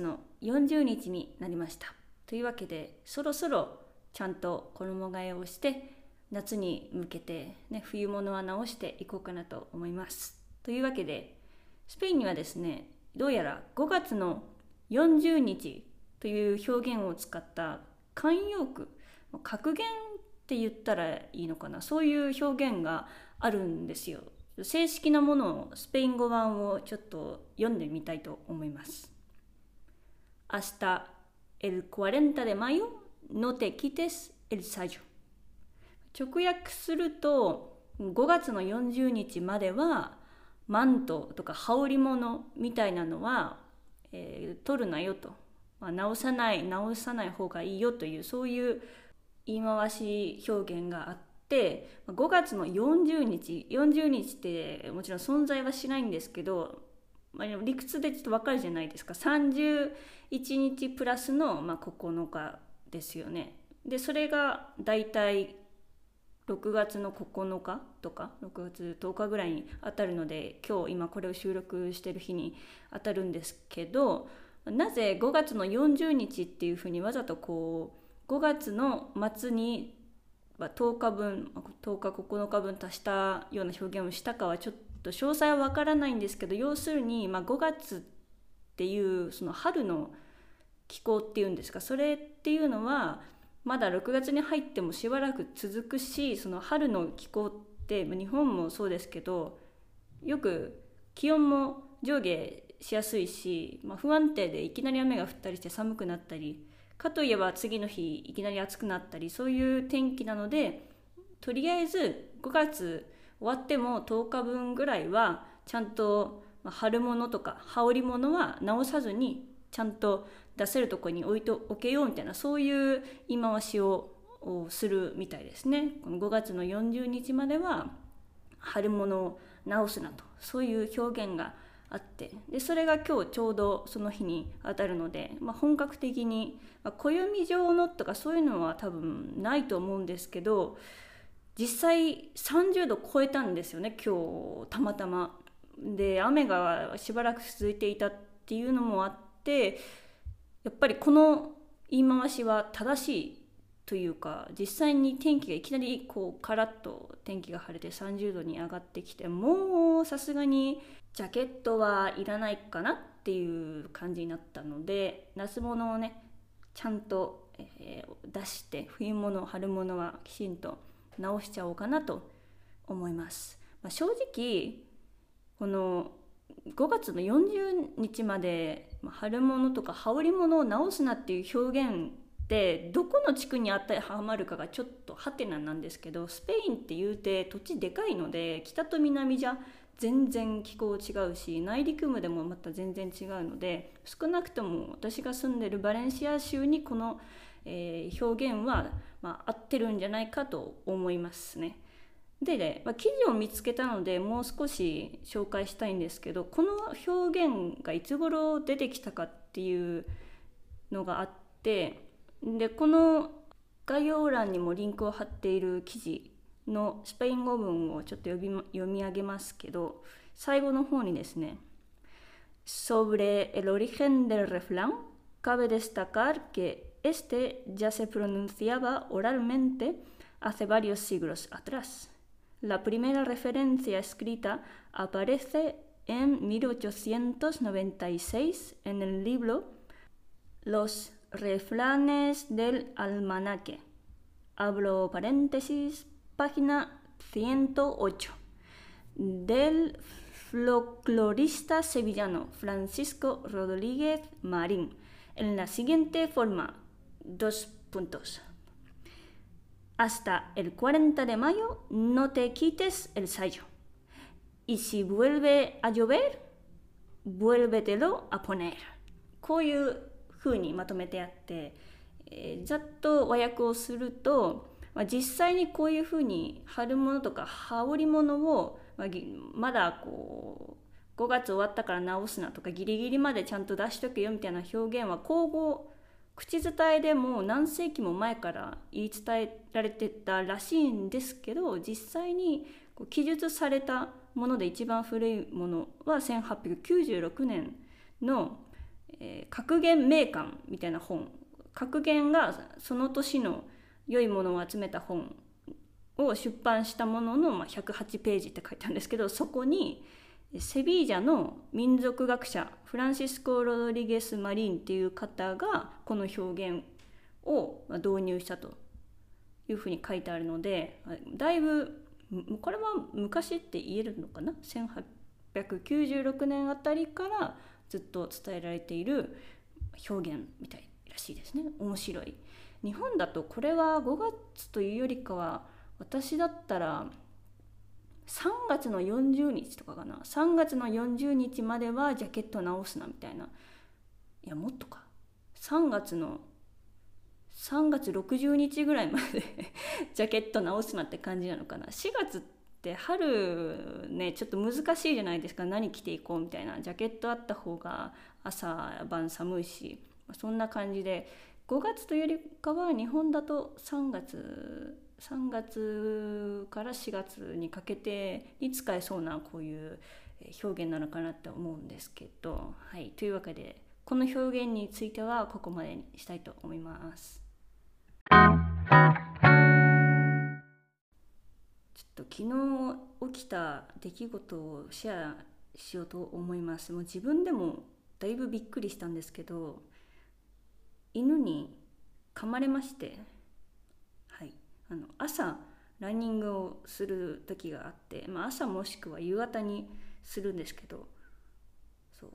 の40日になりました。というわけでそろそろちゃんと衣替えをして夏に向けて、ね、冬物は直していこうかなと思います。というわけでスペインにはですねどうやら5月の40日という表現を使った慣用句格言って言ったらいいのかな？そういう表現があるんですよ。正式なものをスペイン語版をちょっと読んでみたいと思います。明日 el 40 de mayo no te quites el sayo. 直訳すると5月の40日まではマントとか羽織物みたいなのは、えー、取るなよと、まあ、直さない直さない方がいいよというそういう言い回し表現があって5月の40日40日ってもちろん存在はしないんですけど、まあ、理屈でちょっと分かるじゃないですか31日プラスの、まあ、9日ですよね。でそれが大体6月の9日とか6月10日ぐらいに当たるので今日今これを収録してる日に当たるんですけどなぜ5月の40日っていうふうにわざとこう5月の末に10日分10日9日分足したような表現をしたかはちょっとと詳細はわからないんですけど要するに、まあ、5月っていうその春の気候っていうんですかそれっていうのはまだ6月に入ってもしばらく続くしその春の気候って日本もそうですけどよく気温も上下しやすいし、まあ、不安定でいきなり雨が降ったりして寒くなったりかといえば次の日いきなり暑くなったりそういう天気なのでとりあえず5月終わっても10日分ぐらいはちゃんと春物とか羽織物は直さずにちゃんと出せるとこに置いておけようみたいなそういう言い回しをするみたいですね。この5月の40日までは春物を直すなとそういう表現があってでそれが今日ちょうどその日に当たるので、まあ、本格的に、まあ、暦上のとかそういうのは多分ないと思うんですけど実際30度超えたんですよね今日たまたま。で雨がしばらく続いていたっていうのもあってやっぱりこの言い回しは正しいというか実際に天気がいきなりこうカラッと天気が晴れて30度に上がってきてもうさすがにジャケットはいらないかなっていう感じになったので夏物をねちゃんと、えー、出して冬物春物はきちんと直しちゃおうかなと思います。まあ、正直この5月の40日まで春物とか羽織物を直すなっていう表現ってどこの地区に当てはまるかがちょっとハテナなんですけどスペインっていうて土地でかいので北と南じゃ全然気候違うし内陸部でもまた全然違うので少なくとも私が住んでるバレンシア州にこの、えー、表現は、まあ、合ってるんじゃないかと思いますね。でね、まあ、記事を見つけたのでもう少し紹介したいんですけどこの表現がいつ頃出てきたかっていうのがあってでこの概要欄にもリンクを貼っている記事のスペイン語文をちょっと読み読み上げますけど最後の方にですね Sobre el origen del refrán, cabe destacar que este ya se pronunciaba oralmente hace varios siglos atrás. La primera referencia escrita aparece en 1896 en el libro Los refranes del almanaque. Abro paréntesis, página 108 del folclorista sevillano Francisco Rodríguez Marín en la siguiente forma, dos puntos. Hasta el 40 de mayo no te quites el sayo. Y si vuelve a llover, vuélvetelo a poner. こういう風にまとめてあって、えー、ざっと和訳をするとまあ、実際にこういうふうに春物とか羽織物を、まあ、まだこう5月終わったから直すなとかギリギリまでちゃんと出しとけよみたいな表現は口語口伝えでも何世紀も前から言い伝えられてたらしいんですけど実際に記述されたもので一番古いものは1896年の、格言名鑑みたいな本。格言がその年の良いものを集めた本を出版したものの、まあ、108ページって書いてあるんですけどそこにセビージャの民族学者フランシスコ・ロドリゲス・マリンっていう方がこの表現を導入したというふうに書いてあるのでだいぶこれは昔って言えるのかな？1896年あたりからずっと伝えられている表現みたいらしいですね。面白い。日本だとこれは5月というよりかは私だったら3月の40日とかかな。3月の40日まではジャケット直すなみたいな。いやもっとか。3月の3月60日ぐらいまで ジャケット直すなって感じなのかな。4月って春ねちょっと難しいじゃないですか。何着ていこうみたいな。ジャケットあった方が朝晩寒いし。そんな感じで。5月というよりかは日本だと3月3月から4月にかけてに使えそうなこういう表現なのかなって思うんですけどはいというわけでこの表現についてはここまでにしたいと思います。ちょっと昨日起きた出来事をシェアしようと思います。もう自分でもだいぶびっくりしたんですけど犬に噛まれましてあの朝ランニングをする時があって、まあ、朝もしくは夕方にするんですけどそう。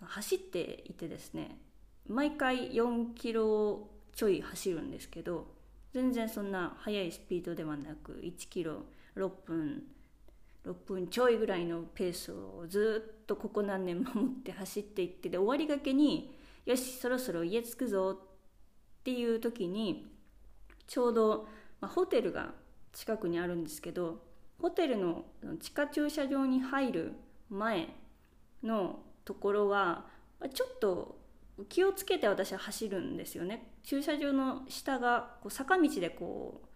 走っていてですね毎回4キロちょい走るんですけど全然そんな速いスピードではなく1キロ6分6分ちょいぐらいのペースをずっとここ何年守って走っていってで終わりがけによしそろそろ家着くぞっていう時にちょうどまあ、ホテルが近くにあるんですけどホテルの地下駐車場に入る前のところはちょっと気をつけて私は走るんですよね。駐車場の下がこう坂道でこう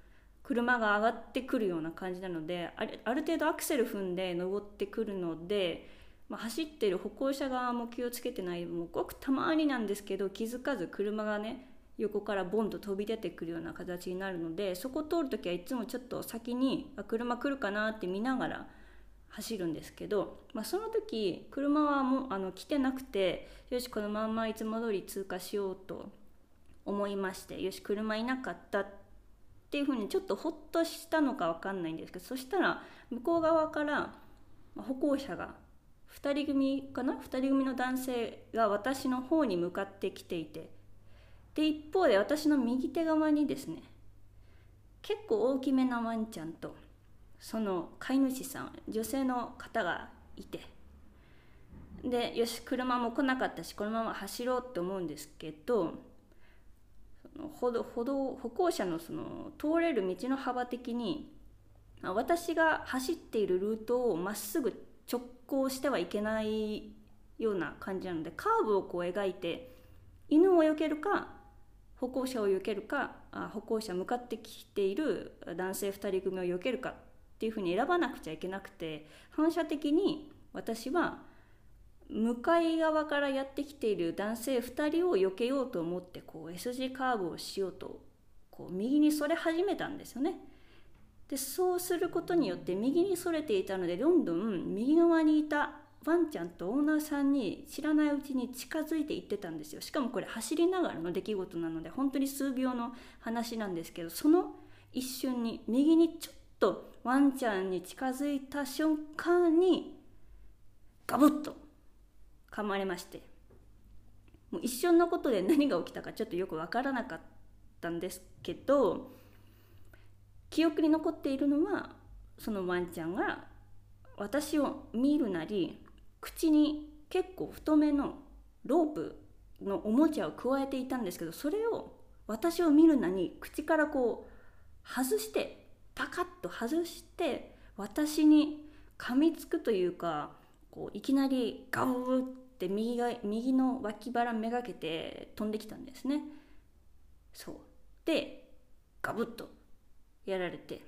車が上がってくるような感じなのである程度アクセル踏んで登ってくるので、まあ、走ってる歩行者側も気をつけてないもうごくたまになんですけど気づかず車がね横からボンと飛び出てくるような形になるのでそこ通る時はいつもちょっと先に車来るかなって見ながら走るんですけど、まあ、その時車はもうあの来てなくてよしこのまんまいつも通り通過しようと思いましてよし車いなかったっていうふうにちょっとほっとしたのか分かんないんですけどそしたら向こう側から歩行者が2人組かな？2人組の男性が私の方に向かってきていてで一方で私の右手側にですね結構大きめなワンちゃんとその飼い主さん女性の方がいてでよし車も来なかったしこのまま走ろうって思うんですけどその歩道歩道歩行者のその通れる道の幅的に私が走っているルートをまっすぐ直行してはいけないような感じなのでカーブをこう描いて犬を避けるか歩行者を避けるか歩行者向かってきている男性2人組を避けるかっていうふうに選ばなくちゃいけなくて反射的に私は向かい側からやってきている男性2人を避けようと思ってこう S 字カーブをしようとこう右にそれ始めたんですよね。でそうすることによって右にそれていたのでどんどん右側にいたワンちゃんとオーナーさんに知らないうちに近づいていってたんですよ。しかもこれ走りながらの出来事なので本当に数秒の話なんですけどその一瞬に右にちょっとワンちゃんに近づいた瞬間にガブッと噛まれましてもう一瞬のことで何が起きたかちょっとよく分からなかったんですけど記憶に残っているのはそのワンちゃんが私を見るなり口に結構太めのロープのおもちゃを加えていたんですけどそれを私を見るなに口からこう外してパカッと外して私に噛みつくというかこういきなりガブって右が右の脇腹めがけて飛んできたんですね。そう。でガブッと。やられて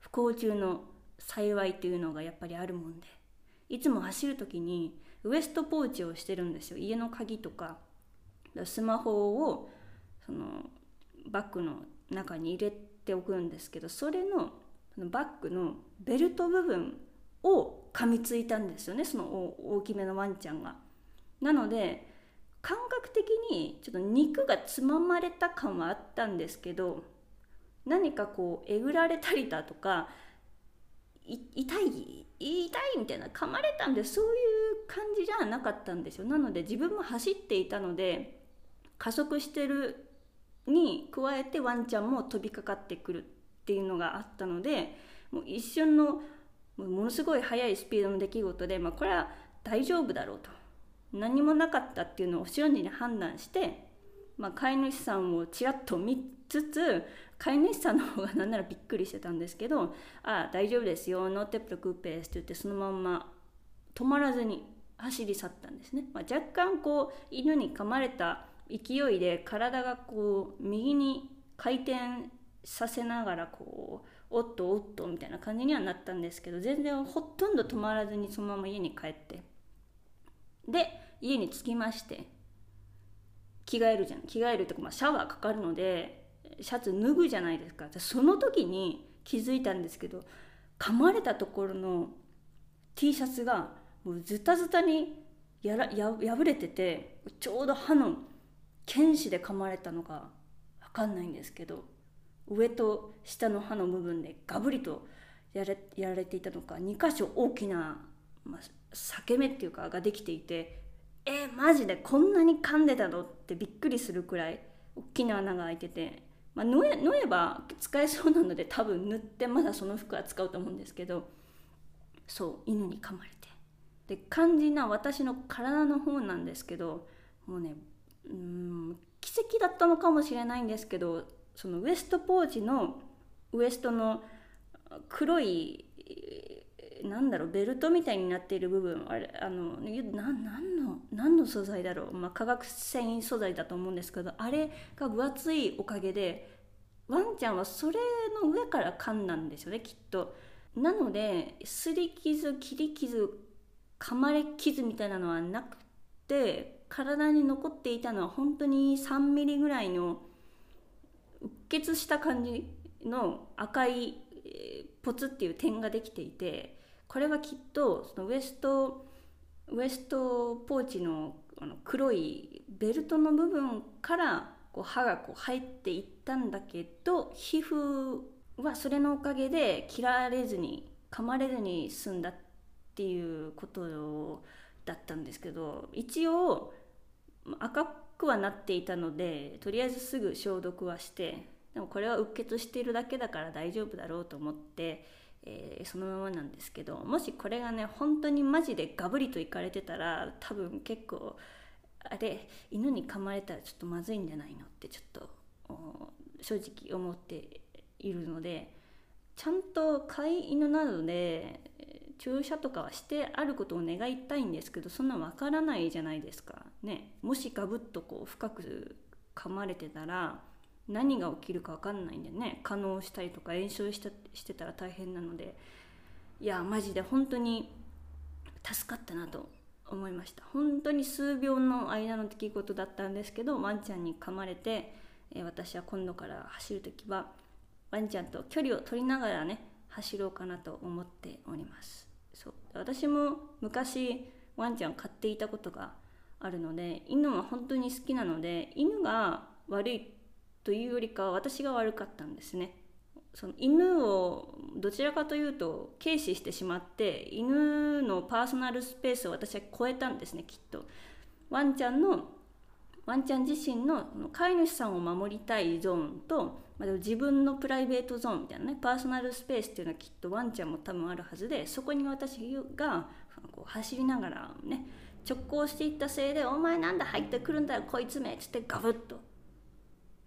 不幸中の幸いというのがやっぱりあるもんで。いつも走る時にウエストポーチをしてるんですよ家の鍵とかスマホをそのバッグの中に入れておくんですけどそれのバッグのベルト部分を噛みついたんですよねその大きめのワンちゃんが。なので感覚的にちょっと肉がつままれた感はあったんですけど何かこうえぐられたりだとか痛い痛いみたいな噛まれたんでそういう感じじゃなかったんですよ。なので自分も走っていたので加速してるに加えてワンちゃんも飛びかかってくるっていうのがあったのでもう一瞬のものすごい速いスピードの出来事で、まあ、これは大丈夫だろうと。何もなかったっていうのを瞬時に判断して、まあ、飼い主さんをちらっと見つつ飼い主さんの方が何ならびっくりしてたんですけど「ああ大丈夫ですよ。ノーテップルクーペース」って言ってそのまんま止まらずに走り去ったんですね、まあ、若干こう犬に噛まれた勢いで体がこう右に回転させながらこうおっとおっとみたいな感じにはなったんですけど全然ほとんど止まらずにそのまま家に帰って。で家に着きまして着替えるじゃん。着替えるっていうか、まあ、シャワーかかるのでシャツ脱ぐじゃないですか。その時に気づいたんですけど噛まれたところの T シャツがもうズタズタにやらや破れててちょうど歯の剣士で噛まれたのか分かんないんですけど上と下の歯の部分でガブリとやれやられていたのか2箇所大きな、まあ、裂け目っていうかができていてえー、マジでこんなに噛んでたのってびっくりするくらい大きな穴が開いてて、まあ、縫え縫えば使えそうなので多分縫ってまだその服は使うと思うんですけどそう犬に噛まれて。で肝心な私の体の方なんですけどもうねうん奇跡だったのかもしれないんですけどそのウエストポーチのウエストの黒いなんだろうベルトみたいになっている部分あれあのな何の何の素材だろう、まあ、化学繊維素材だと思うんですけどあれが分厚いおかげでワンちゃんはそれの上から噛んだんですよねきっと。なのですり傷切り傷噛まれ傷みたいなのはなくて体に残っていたのは本当に3ミリぐらいのうっ血した感じの赤いポツっていう点ができていてこれはきっとそのウエストウエストポーチのあの黒いベルトの部分からこう歯がこう入っていったんだけど皮膚はそれのおかげで切られずに噛まれずに済んだっていうことだったんですけど一応赤くはなっていたのでとりあえずすぐ消毒はしてでもこれはうっ血しているだけだから大丈夫だろうと思って、えー、そのままなんですけどもしこれがね本当にマジでガブリといかれてたら多分結構あれ犬に噛まれたらちょっとまずいんじゃないのってちょっと正直思っているのでちゃんと飼い犬などで注射とかはしてあることを願いたいんですけどそんなわからないじゃないですか。ねもしガブッとこう深く噛まれてたら何が起きるか分かんないんでね可能したりとか炎症したしてたら大変なので。いやマジで本当に助かったなと思いました。本当に数秒の間の出来事だったんですけどワンちゃんに噛まれて、えー、私は今度から走る時はワンちゃんと距離を取りながらね走ろうかなと思っております。そう。私も昔ワンちゃん飼っていたことがあるので犬は本当に好きなので犬が悪いというよりかは私が悪かったんですね。その犬をどちらかというと軽視してしまって犬のパーソナルスペースを私は超えたんですねきっと。ワンちゃんのワンちゃん自身の飼い主さんを守りたいゾーンと、まあ、自分のプライベートゾーンみたいなねパーソナルスペースっていうのはきっとワンちゃんも多分あるはずでそこに私がこう走りながらね直行していったせいで「お前なんだ入ってくるんだよこいつめ」っつってガブッと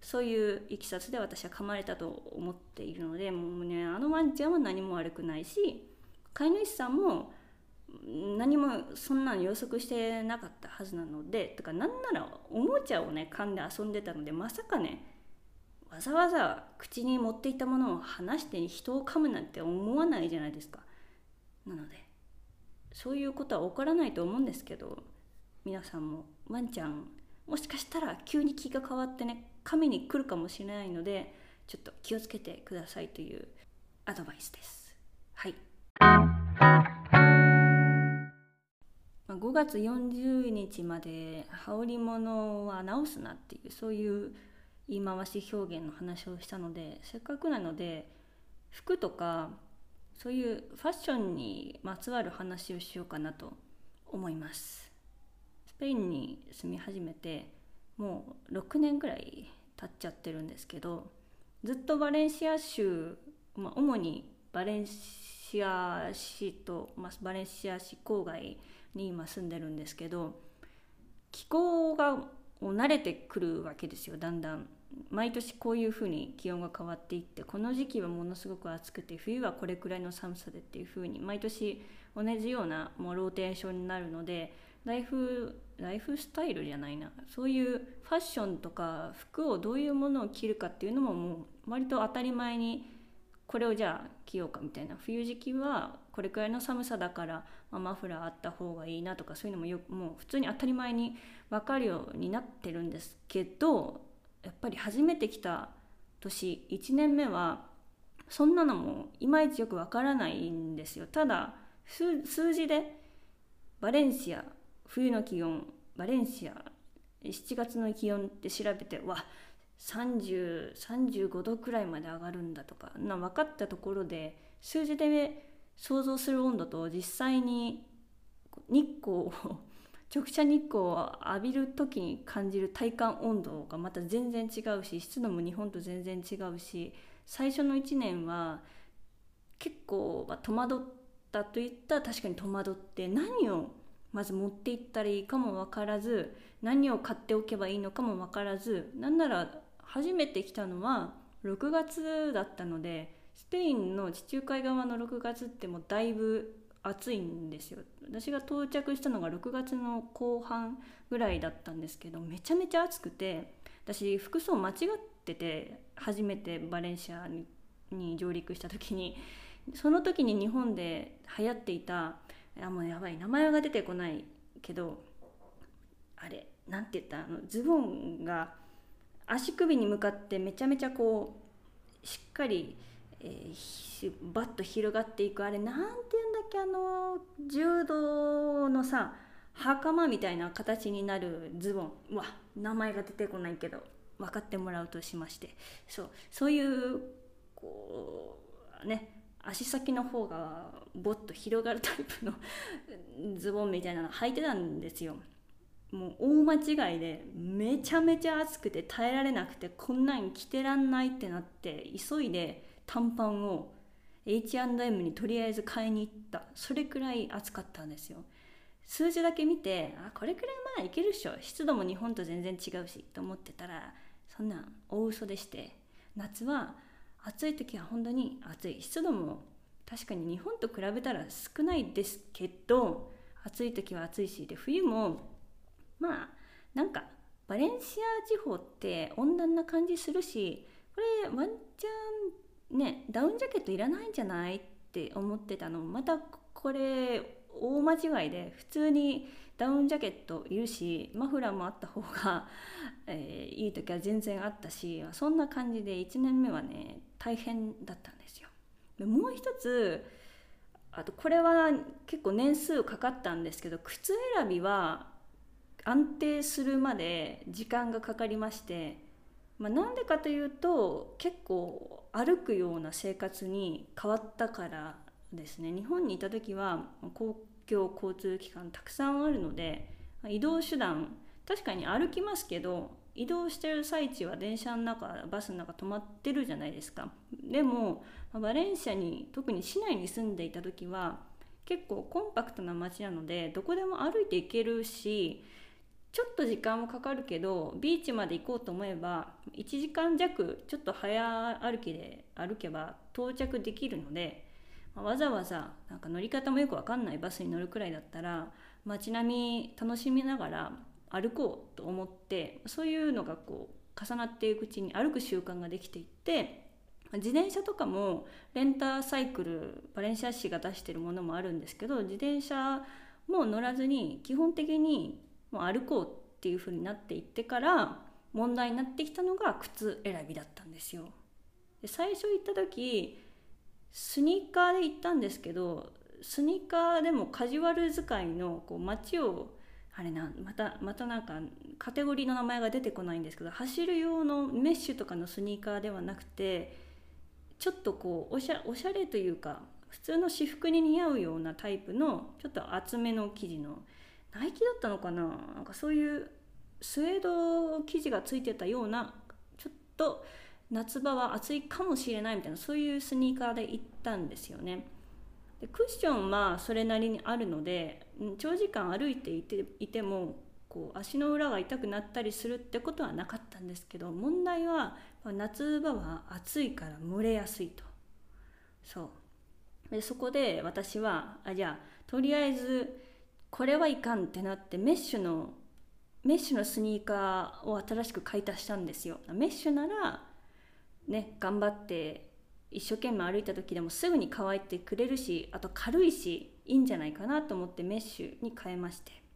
そういういきさつで私は噛まれたと思っているのでもうねあのワンちゃんは何も悪くないし飼い主さんも何もそんなの予測してなかったはずなのでとかなんならおもちゃをね噛んで遊んでたのでまさかねわざわざ口に持っていたものを離して人を噛むなんて思わないじゃないですか。なのでそういうことは起こらないと思うんですけど皆さんもワンちゃんもしかしたら急に気が変わってね神に来るかもしれないのでちょっと気をつけてくださいというアドバイスです。はい。5月40日まで羽織物は直すなっていうそういう言い回し表現の話をしたのでせっかくなので服とかそういうファッションにまつわる話をしようかなと思いますスペインに住み始めてもう6年ぐらい経っちゃってるんですけどずっとバレンシア州、まあ、主にバレンシア市と、まあ、バレンシア市郊外に今住んでるんですけど気候が慣れてくるわけですよだんだん。毎年こういうふうに気温が変わっていってこの時期はものすごく暑くて冬はこれくらいの寒さでっていうふうに毎年同じようなもうローテーションになるのでライフライフスタイルじゃないな。そういうファッションとか服をどういうものを着るかっていうのももう割と当たり前にこれをじゃあ着ようかみたいな。冬時期はこれくらいの寒さだから、まあ、マフラーあった方がいいなとかそういうのもよもう普通に当たり前に分かるようになってるんですけどやっぱり初めて来た年1年目はそんなのもいまいちよくわからないんですよ。ただ数字でバレンシア冬の気温バレンシア7月の気温って調べてわ3035度くらいまで上がるんだとかな分かったところで数字で想像する温度と実際に日光を 直射日光を浴びる時に感じる体感温度がまた全然違うし湿度も日本と全然違うし最初の1年は結構戸惑ったといったら確かに戸惑って何をまず持っていったらいいかも分からず何を買っておけばいいのかも分からずなんなら初めて来たのは6月だったのでスペインの地中海側の6月ってもうだいぶ暑いんですよ。私が到着したのが6月の後半ぐらいだったんですけどめちゃめちゃ暑くて私服装間違ってて初めてバレンシアに上陸した時にその時に日本で流行っていたあもうやばい。名前が出てこないけどあれなんて言った？あのズボンが足首に向かってめちゃめちゃこうしっかりえー、バッと広がっていくあれなんて言うんだっけあの柔道のさ袴みたいな形になるズボン。うわ名前が出てこないけど分かってもらうとしまして。そうそういうこうね足先の方がボッと広がるタイプの ズボンみたいなの履いてたんですよ。もう大間違いでめちゃめちゃ暑くて耐えられなくてこんなん着てらんないってなって急いで短パンを H&M にとりあえず買いに行った。それくらい暑かったんですよ。数字だけ見てあこれくらいまあいけるっしょ。湿度も日本と全然違うしと思ってたらそんなん大嘘でして。夏は暑い時は本当に暑い。湿度も確かに日本と比べたら少ないですけど暑い時は暑いしで冬もまあなんかバレンシア地方って温暖な感じするしこれワンチャンねダウンジャケットいらないんじゃないって思ってたの。またこれ大間違いで普通にダウンジャケットいるしマフラーもあった方が、えー、いい時は全然あったしそんな感じで1年目はね大変だったんですよ。でもう一つあとこれは結構年数かかったんですけど靴選びは安定するまで時間がかかりましてまあ、なんでかというと結構歩くような生活に変わったからですね日本にいた時は公共交通機関たくさんあるので移動手段確かに歩きますけど移動してる最中は電車の中バスの中止まってるじゃないですか。でもバレンシアに特に市内に住んでいた時は結構コンパクトな街なのでどこでも歩いて行けるしちょっと時間もかかるけどビーチまで行こうと思えば1時間弱ちょっと早歩きで歩けば到着できるので、まあ、わざわざなんか乗り方もよく分かんないバスに乗るくらいだったら街並み楽しみながら歩こうと思ってそういうのがこう重なっていくうちに歩く習慣ができていって自転車とかもレンタサイクルバレンシア市が出してるものもあるんですけど自転車も乗らずに基本的にもう歩こうっていう風になっていってから問題になってきたのが靴選びだったんですよ。で最初行った時スニーカーで行ったんですけどスニーカーでもカジュアル使いのこう街をあれなまたまたなんかカテゴリーの名前が出てこないんですけど走る用のメッシュとかのスニーカーではなくてちょっとこうおしゃおしゃれというか普通の私服に似合うようなタイプのちょっと厚めの生地のナイキだったのかな？なんかそういうスウェード生地がついてたようなちょっと夏場は暑いかもしれないみたいなそういうスニーカーで行ったんですよね。でクッションはそれなりにあるので長時間歩いていていてもこう足の裏が痛くなったりするってことはなかったんですけど問題は夏場は暑いから蒸れやすいと。そう。でそこで私はあじゃあとりあえずこれはいかんってなってメッシュのメッシュのスニーカーを新しく買い足したんですよ。メッシュならね頑張って一生懸命歩いた時でもすぐに乾いてくれるしあと軽いしいいんじゃないかなと思ってメッシュに変えまして。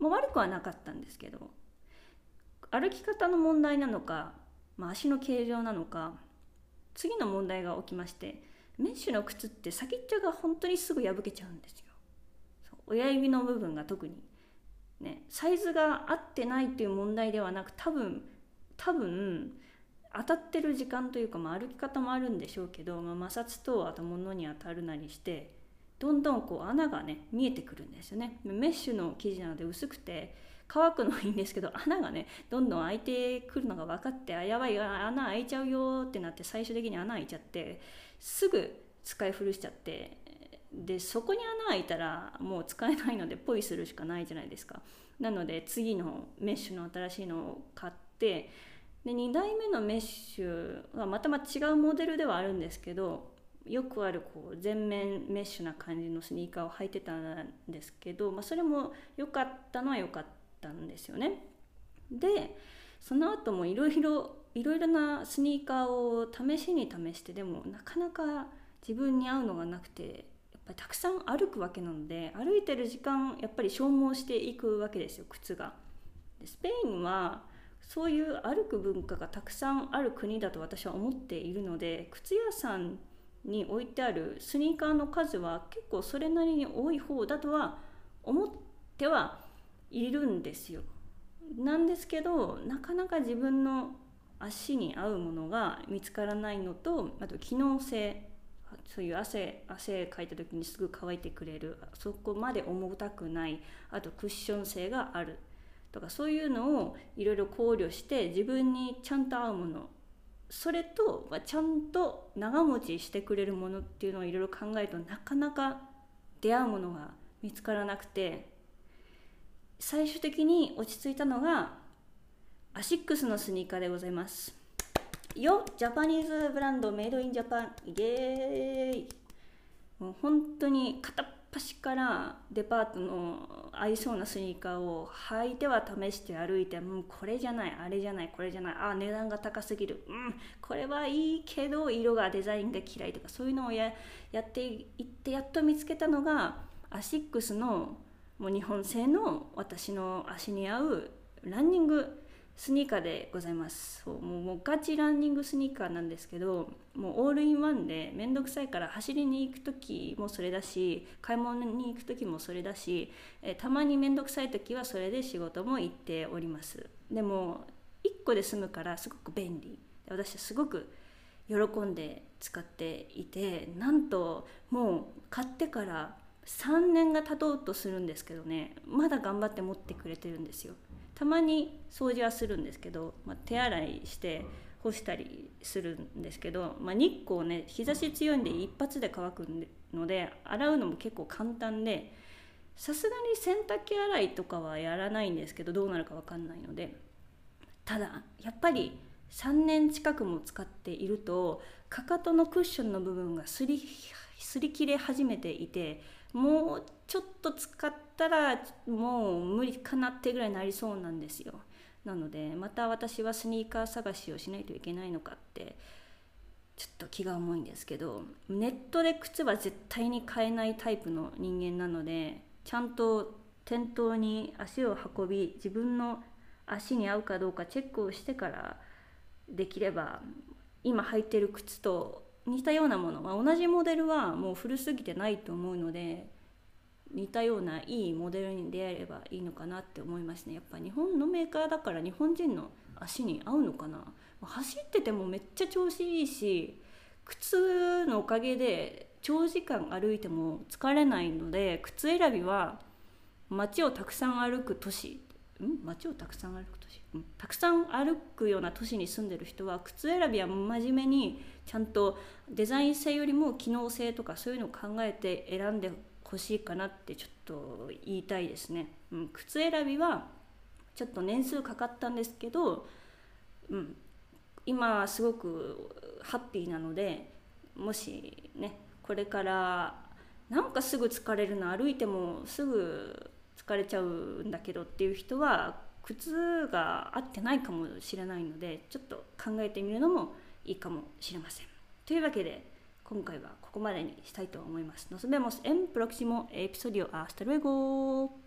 もう悪くはなかったんですけど歩き方の問題なのか、まあ、足の形状なのか次の問題が起きましてメッシュの靴って先っちょが本当にすぐ破けちゃうんですよ。親指の部分が特に。ねサイズが合ってないっていう問題ではなく多分多分当たってる時間というか、まあ、歩き方もあるんでしょうけど、まあ、摩擦とあと物に当たるなりしてどんどんこう穴がね見えてくるんですよね。メッシュの生地なので薄くて乾くのはいいんですけど穴がねどんどん開いてくるのが分かってあやばい穴開いちゃうよってなって最終的に穴開いちゃってすぐ使い古しちゃってでそこに穴開いたらもう使えないのでポイするしかないじゃないですか。なので次のメッシュの新しいのを買ってで2代目のメッシュはまたま違うモデルではあるんですけどよくあるこう全面メッシュな感じのスニーカーを履いてたんですけど、まあ、それも良かったのは良かったんですよね。でその後もいろいろいろいろなスニーカーを試しに試してでもなかなか自分に合うのがなくてやっぱりたくさん歩くわけなので歩いてる時間やっぱり消耗していくわけですよ靴が。でスペインはそういう歩く文化がたくさんある国だと私は思っているので靴屋さんに置いてあるスニーカーの数は結構それなりに多い方だとは思ってはいるんですよ。なんですけどなかなか自分の足に合うものが見つからないのとあと機能性そういう汗汗かいた時にすぐ乾いてくれるそこまで重たくないあとクッション性があるとかそういうのをいろいろ考慮して自分にちゃんと合うものそれと、ちゃんと長持ちしてくれるものっていうのをいろいろ考えるとなかなか出会うものが見つからなくて最終的に落ち着いたのがアシックスのスニーカーでございます。よ Japanese brand made in Japan。イエーイ。もう本当に片っ端からデパートの合いそうなスニーカーを履いては試して歩いても、う、これじゃないあれじゃないこれじゃないあ値段が高すぎる。うんこれはいいけど色がデザインが嫌いとかそういうのをややっていってやっと見つけたのがアシックスのもう日本製の私の足に合うランニングスニーカーでございます。そうもうもうガチランニングスニーカーなんですけどもうオールインワンで面倒くさいから走りに行く時もそれだし買い物に行く時もそれだし、えたまに面倒くさい時はそれで仕事も行っております。でも1個で済むからすごく便利。私はすごく喜んで使っていてなんともう買ってから3年が経とうとするんですけどねまだ頑張って持ってくれてるんですよ。たまに掃除はするんですけど、まあ、手洗いして干したりするんですけど、まあ、日光ね日差し強いんで一発で乾くので洗うのも結構簡単でさすがに洗濯機洗いとかはやらないんですけどどうなるか分かんないのでただやっぱり3年近くも使っているとかかとのクッションの部分がすりすり切れ始めていてもうちょっと使ったらもう無理かなってぐらいになりそうなんですよ。なのでまた私はスニーカー探しをしないといけないのかってちょっと気が重いんですけどネットで靴は絶対に買えないタイプの人間なのでちゃんと店頭に足を運び自分の足に合うかどうかチェックをしてからできれば今履いてる靴と似たようなもの、まあ、同じモデルはもう古すぎてないと思うので似たようないいモデルに出会えればいいのかなって思いますね。やっぱ日本のメーカーだから日本人の足に合うのかな。走っててもめっちゃ調子いいし靴のおかげで長時間歩いても疲れないので靴選びは街をたくさん歩く都市。ん？街をたくさん歩く都市、うん、たくさん歩くような都市に住んでる人は靴選びは真面目にちゃんとデザイン性よりも機能性とかそういうのを考えて選んでほしいかなってちょっと言いたいですね、うん、靴選びはちょっと年数かかったんですけど、うん、今すごくハッピーなのでもしねこれからなんかすぐ疲れるの歩いてもすぐ疲れちゃうんだけどっていう人は靴が合ってないかもしれないのでちょっと考えてみるのもいいかもしれません。というわけで今回はここまでにしたいと思います。Nos vemos en próximo episodio. Hasta luego.